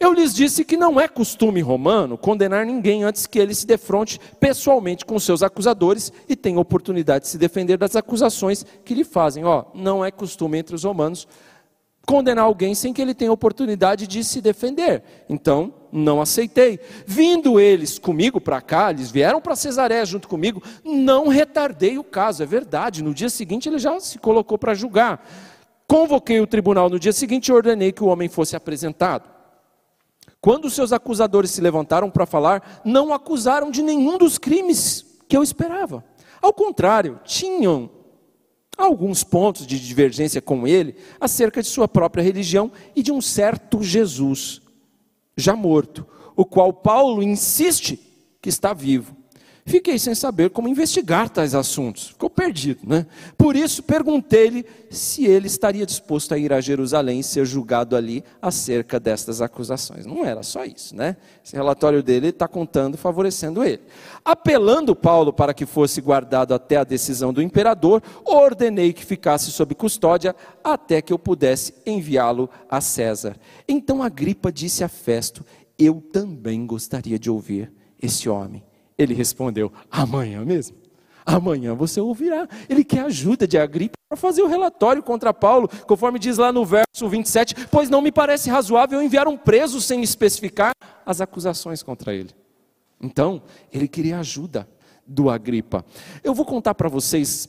Eu lhes disse que não é costume romano condenar ninguém antes que ele se defronte pessoalmente com seus acusadores e tenha oportunidade de se defender das acusações que lhe fazem. Ó, não é costume entre os romanos condenar alguém sem que ele tenha oportunidade de se defender. Então, não aceitei. Vindo eles comigo para cá, eles vieram para Cesareia junto comigo, não retardei o caso, é verdade. No dia seguinte ele já se colocou para julgar. Convoquei o tribunal no dia seguinte e ordenei que o homem fosse apresentado. Quando seus acusadores se levantaram para falar, não acusaram de nenhum dos crimes que eu esperava. Ao contrário, tinham alguns pontos de divergência com ele acerca de sua própria religião e de um certo Jesus, já morto, o qual Paulo insiste que está vivo. Fiquei sem saber como investigar tais assuntos. Ficou perdido, né? Por isso perguntei-lhe se ele estaria disposto a ir a Jerusalém e ser julgado ali acerca destas acusações. Não era só isso, né? Esse relatório dele está contando, favorecendo ele. Apelando Paulo para que fosse guardado até a decisão do imperador, ordenei que ficasse sob custódia até que eu pudesse enviá-lo a César. Então Agripa disse a Festo: Eu também gostaria de ouvir esse homem. Ele respondeu: Amanhã mesmo. Amanhã você ouvirá. Ele quer ajuda de Agripa para fazer o relatório contra Paulo, conforme diz lá no verso 27, pois não me parece razoável enviar um preso sem especificar as acusações contra ele. Então, ele queria ajuda do Agripa. Eu vou contar para vocês,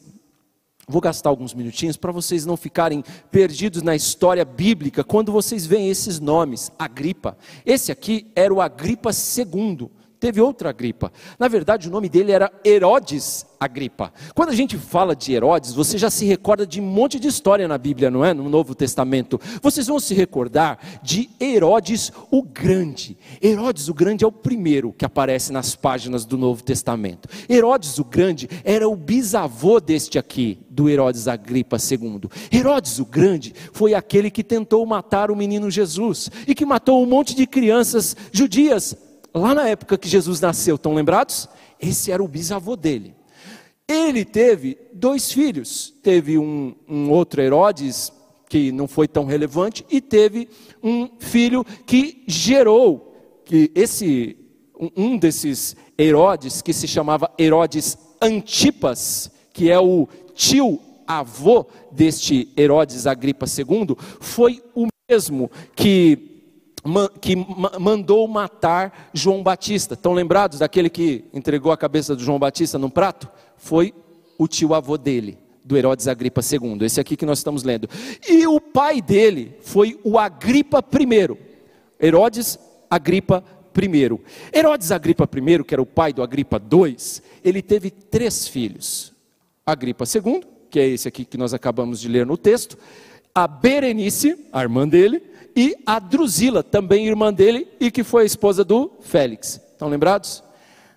vou gastar alguns minutinhos para vocês não ficarem perdidos na história bíblica quando vocês veem esses nomes, Agripa. Esse aqui era o Agripa II teve outra Agripa. Na verdade, o nome dele era Herodes Agripa. Quando a gente fala de Herodes, você já se recorda de um monte de história na Bíblia, não é? No Novo Testamento. Vocês vão se recordar de Herodes o Grande. Herodes o Grande é o primeiro que aparece nas páginas do Novo Testamento. Herodes o Grande era o bisavô deste aqui, do Herodes Agripa II. Herodes o Grande foi aquele que tentou matar o menino Jesus e que matou um monte de crianças judias lá na época que Jesus nasceu, estão lembrados? Esse era o bisavô dele. Ele teve dois filhos. Teve um, um outro Herodes, que não foi tão relevante, e teve um filho que gerou, que esse, um desses Herodes, que se chamava Herodes Antipas, que é o tio avô deste Herodes Agripa II, foi o mesmo que que mandou matar João Batista. Estão lembrados daquele que entregou a cabeça do João Batista num prato? Foi o tio avô dele, do Herodes Agripa II, esse aqui que nós estamos lendo. E o pai dele foi o Agripa I. Herodes Agripa I. Herodes Agripa I, que era o pai do Agripa II, ele teve três filhos. Agripa II, que é esse aqui que nós acabamos de ler no texto, a Berenice, a irmã dele, e a Drusila, também irmã dele, e que foi a esposa do Félix. Estão lembrados?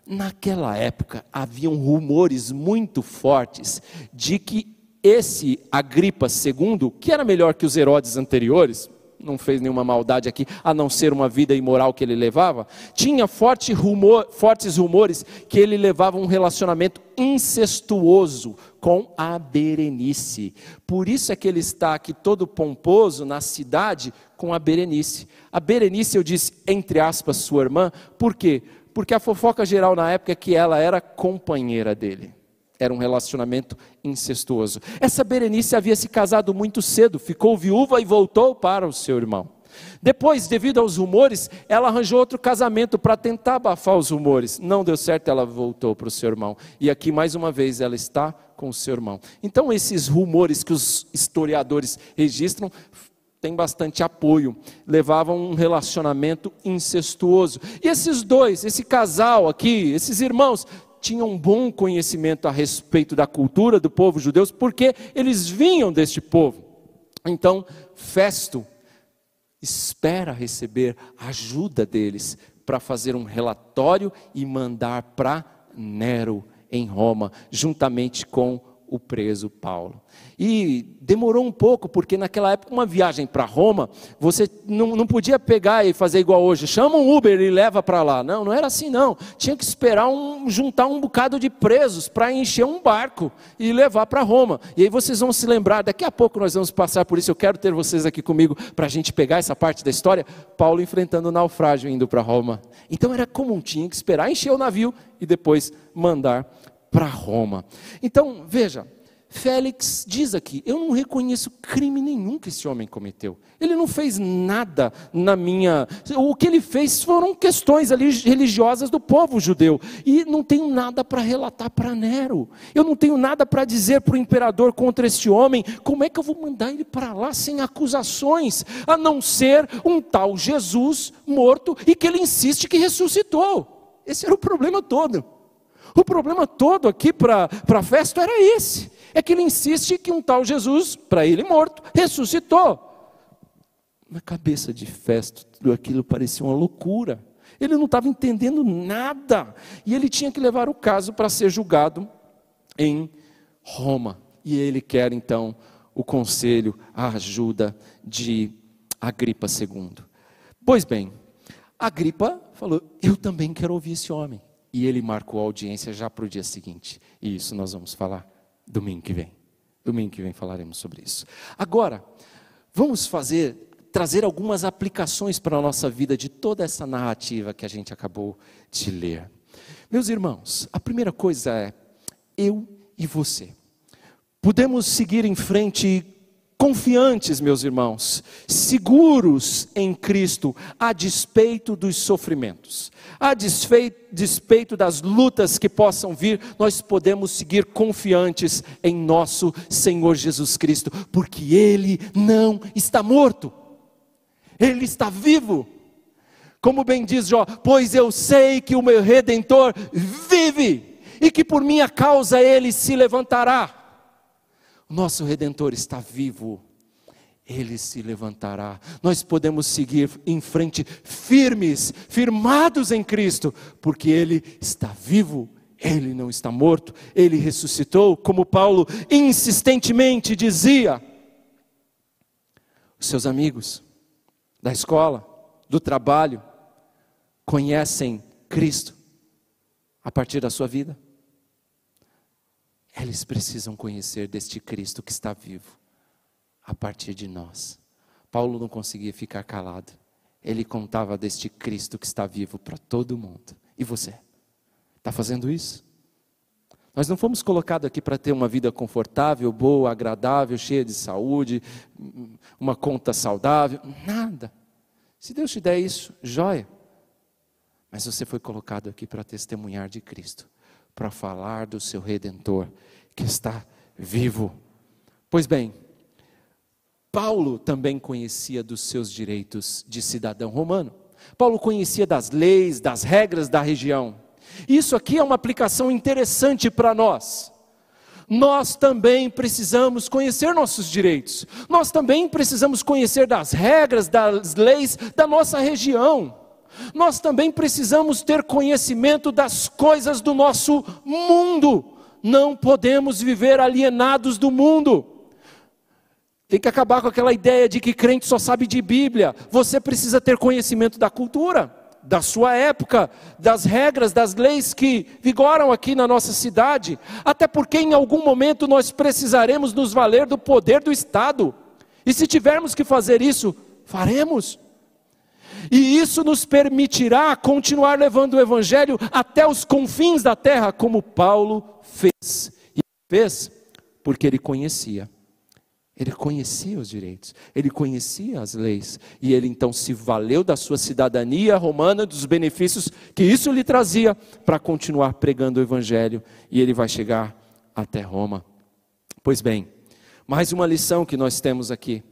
Naquela época haviam rumores muito fortes de que esse Agripa II, que era melhor que os Herodes anteriores, não fez nenhuma maldade aqui, a não ser uma vida imoral que ele levava, tinha forte rumor, fortes rumores que ele levava um relacionamento incestuoso com a Berenice. Por isso é que ele está aqui todo pomposo na cidade com a Berenice. A Berenice, eu disse, entre aspas, sua irmã, por quê? Porque a fofoca geral na época é que ela era companheira dele. Era um relacionamento incestuoso. Essa Berenice havia se casado muito cedo, ficou viúva e voltou para o seu irmão. Depois, devido aos rumores, ela arranjou outro casamento para tentar abafar os rumores. Não deu certo, ela voltou para o seu irmão. E aqui, mais uma vez, ela está com o seu irmão. Então, esses rumores que os historiadores registram tem bastante apoio, levavam um relacionamento incestuoso. E esses dois, esse casal aqui, esses irmãos, tinham um bom conhecimento a respeito da cultura do povo judeu, porque eles vinham deste povo. Então, Festo espera receber ajuda deles para fazer um relatório e mandar para Nero em Roma, juntamente com o preso Paulo. E demorou um pouco, porque naquela época, uma viagem para Roma, você não, não podia pegar e fazer igual hoje, chama um Uber e leva para lá. Não, não era assim não. Tinha que esperar um, juntar um bocado de presos para encher um barco e levar para Roma. E aí vocês vão se lembrar, daqui a pouco nós vamos passar por isso, eu quero ter vocês aqui comigo para a gente pegar essa parte da história. Paulo enfrentando o naufrágio indo para Roma. Então era comum, tinha que esperar encher o navio e depois mandar para Roma. Então, veja, Félix diz aqui: Eu não reconheço crime nenhum que esse homem cometeu. Ele não fez nada na minha. O que ele fez foram questões ali religiosas do povo judeu. E não tenho nada para relatar para Nero. Eu não tenho nada para dizer para o imperador contra este homem. Como é que eu vou mandar ele para lá sem acusações? A não ser um tal Jesus morto e que ele insiste que ressuscitou. Esse era o problema todo. O problema todo aqui para Festo era esse é que ele insiste que um tal Jesus, para ele morto, ressuscitou. Na cabeça de Festo, tudo aquilo parecia uma loucura. Ele não estava entendendo nada. E ele tinha que levar o caso para ser julgado em Roma. E ele quer então o conselho, a ajuda de Agripa II. Pois bem, Agripa falou: Eu também quero ouvir esse homem. E ele marcou a audiência já para o dia seguinte. E isso nós vamos falar Domingo que vem. Domingo que vem falaremos sobre isso. Agora, vamos fazer, trazer algumas aplicações para a nossa vida de toda essa narrativa que a gente acabou de ler. Meus irmãos, a primeira coisa é eu e você. Podemos seguir em frente confiantes, meus irmãos, seguros em Cristo, a despeito dos sofrimentos, a despeito das lutas que possam vir, nós podemos seguir confiantes em nosso Senhor Jesus Cristo, porque Ele não está morto, Ele está vivo. Como bem diz Jó, pois eu sei que o meu redentor vive e que por minha causa ele se levantará. Nosso redentor está vivo. Ele se levantará. Nós podemos seguir em frente firmes, firmados em Cristo, porque Ele está vivo, Ele não está morto, Ele ressuscitou, como Paulo insistentemente dizia. Os seus amigos da escola, do trabalho, conhecem Cristo a partir da sua vida? Eles precisam conhecer deste Cristo que está vivo a partir de nós. Paulo não conseguia ficar calado. Ele contava deste Cristo que está vivo para todo mundo. E você? Está fazendo isso? Nós não fomos colocados aqui para ter uma vida confortável, boa, agradável, cheia de saúde, uma conta saudável. Nada. Se Deus te der isso, joia. Mas você foi colocado aqui para testemunhar de Cristo para falar do seu redentor que está vivo. Pois bem, Paulo também conhecia dos seus direitos de cidadão romano. Paulo conhecia das leis, das regras da região. Isso aqui é uma aplicação interessante para nós. Nós também precisamos conhecer nossos direitos. Nós também precisamos conhecer das regras, das leis da nossa região nós também precisamos ter conhecimento das coisas do nosso mundo. Não podemos viver alienados do mundo. Tem que acabar com aquela ideia de que crente só sabe de Bíblia. Você precisa ter conhecimento da cultura, da sua época, das regras, das leis que vigoram aqui na nossa cidade. Até porque em algum momento nós precisaremos nos valer do poder do Estado. E se tivermos que fazer isso, faremos. E isso nos permitirá continuar levando o Evangelho até os confins da terra, como Paulo fez. E fez porque ele conhecia. Ele conhecia os direitos, ele conhecia as leis, e ele então se valeu da sua cidadania romana, dos benefícios que isso lhe trazia, para continuar pregando o Evangelho, e ele vai chegar até Roma. Pois bem, mais uma lição que nós temos aqui.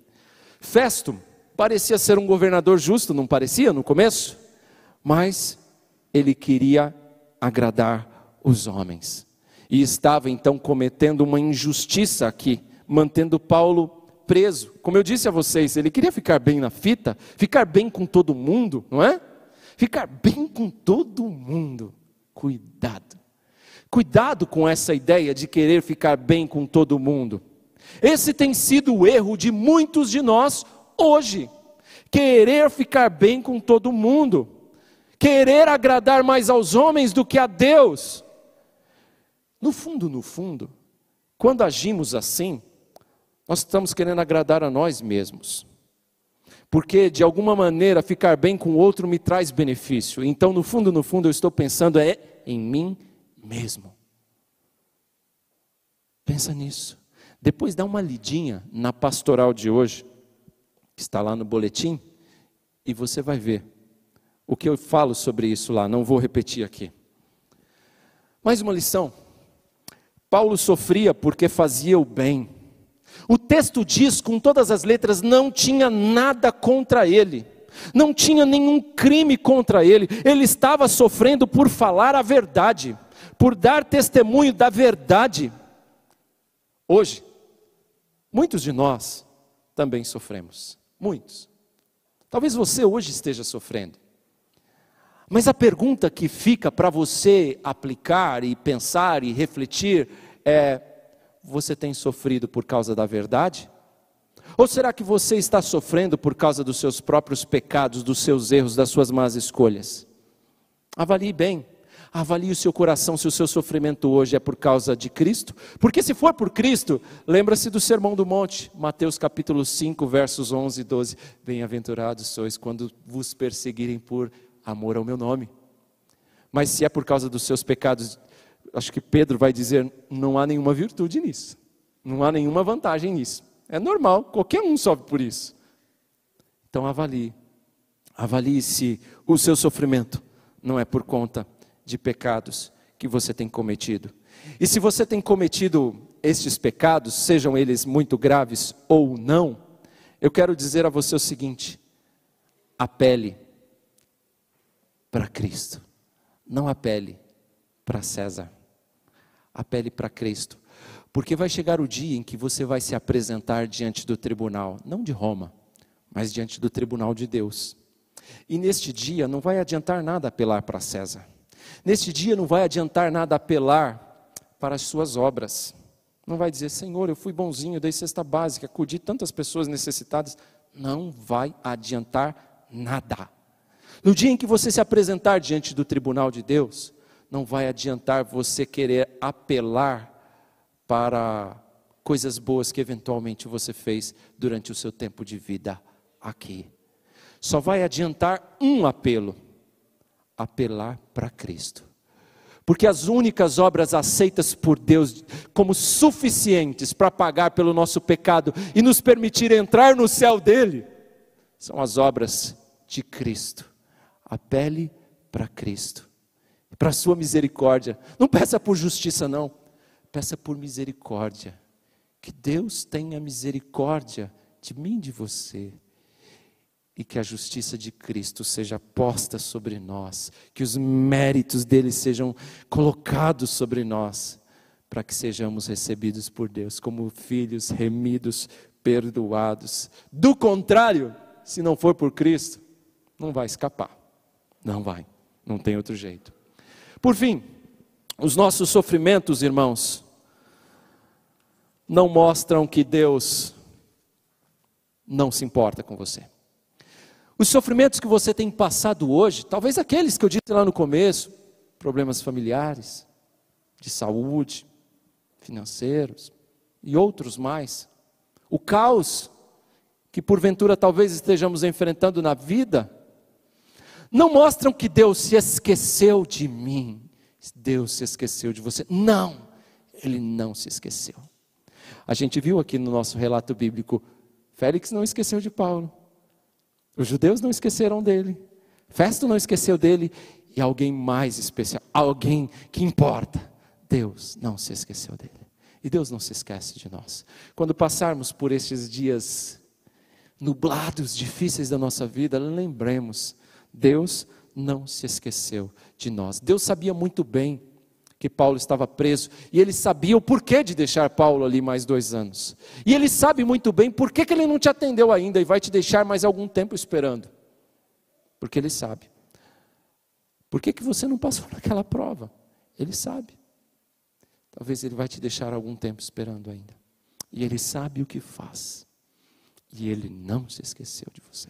Festo parecia ser um governador justo, não parecia no começo? Mas ele queria agradar os homens. E estava então cometendo uma injustiça aqui, mantendo Paulo preso. Como eu disse a vocês, ele queria ficar bem na fita, ficar bem com todo mundo, não é? Ficar bem com todo mundo. Cuidado. Cuidado com essa ideia de querer ficar bem com todo mundo. Esse tem sido o erro de muitos de nós hoje. Querer ficar bem com todo mundo, querer agradar mais aos homens do que a Deus. No fundo, no fundo, quando agimos assim, nós estamos querendo agradar a nós mesmos. Porque de alguma maneira ficar bem com o outro me traz benefício. Então, no fundo, no fundo, eu estou pensando é em mim mesmo. Pensa nisso. Depois dá uma lidinha na pastoral de hoje, está lá no boletim, e você vai ver o que eu falo sobre isso lá, não vou repetir aqui. Mais uma lição. Paulo sofria porque fazia o bem. O texto diz com todas as letras: não tinha nada contra ele, não tinha nenhum crime contra ele, ele estava sofrendo por falar a verdade, por dar testemunho da verdade. Hoje, Muitos de nós também sofremos, muitos. Talvez você hoje esteja sofrendo. Mas a pergunta que fica para você aplicar e pensar e refletir é: você tem sofrido por causa da verdade? Ou será que você está sofrendo por causa dos seus próprios pecados, dos seus erros, das suas más escolhas? Avalie bem. Avalie o seu coração se o seu sofrimento hoje é por causa de Cristo. Porque se for por Cristo, lembra-se do Sermão do Monte, Mateus capítulo 5, versos 11 e 12. Bem-aventurados sois quando vos perseguirem por amor ao meu nome. Mas se é por causa dos seus pecados, acho que Pedro vai dizer, não há nenhuma virtude nisso. Não há nenhuma vantagem nisso. É normal, qualquer um sofre por isso. Então avalie. Avalie se o seu sofrimento não é por conta de pecados que você tem cometido. E se você tem cometido estes pecados, sejam eles muito graves ou não, eu quero dizer a você o seguinte: apele para Cristo, não apele para César, apele para Cristo, porque vai chegar o dia em que você vai se apresentar diante do tribunal, não de Roma, mas diante do tribunal de Deus. E neste dia não vai adiantar nada apelar para César. Neste dia não vai adiantar nada apelar para as suas obras. Não vai dizer, Senhor, eu fui bonzinho, dei cesta básica, acudi tantas pessoas necessitadas. Não vai adiantar nada. No dia em que você se apresentar diante do tribunal de Deus, não vai adiantar você querer apelar para coisas boas que eventualmente você fez durante o seu tempo de vida aqui. Só vai adiantar um apelo apelar para Cristo. Porque as únicas obras aceitas por Deus como suficientes para pagar pelo nosso pecado e nos permitir entrar no céu dele são as obras de Cristo. Apele para Cristo, para a sua misericórdia. Não peça por justiça, não. Peça por misericórdia. Que Deus tenha misericórdia de mim e de você e que a justiça de Cristo seja posta sobre nós, que os méritos dele sejam colocados sobre nós, para que sejamos recebidos por Deus como filhos remidos, perdoados. Do contrário, se não for por Cristo, não vai escapar. Não vai, não tem outro jeito. Por fim, os nossos sofrimentos, irmãos, não mostram que Deus não se importa com você. Os sofrimentos que você tem passado hoje, talvez aqueles que eu disse lá no começo, problemas familiares, de saúde, financeiros e outros mais. O caos que porventura talvez estejamos enfrentando na vida, não mostram que Deus se esqueceu de mim, Deus se esqueceu de você. Não, Ele não se esqueceu. A gente viu aqui no nosso relato bíblico, Félix não esqueceu de Paulo. Os judeus não esqueceram dele. Festo não esqueceu dele. E alguém mais especial, alguém que importa. Deus não se esqueceu dele. E Deus não se esquece de nós. Quando passarmos por estes dias nublados, difíceis da nossa vida, lembremos: Deus não se esqueceu de nós. Deus sabia muito bem que Paulo estava preso, e ele sabia o porquê de deixar Paulo ali mais dois anos. E ele sabe muito bem por que, que ele não te atendeu ainda e vai te deixar mais algum tempo esperando. Porque ele sabe. Por que, que você não passou naquela prova? Ele sabe. Talvez ele vai te deixar algum tempo esperando ainda. E ele sabe o que faz. E ele não se esqueceu de você.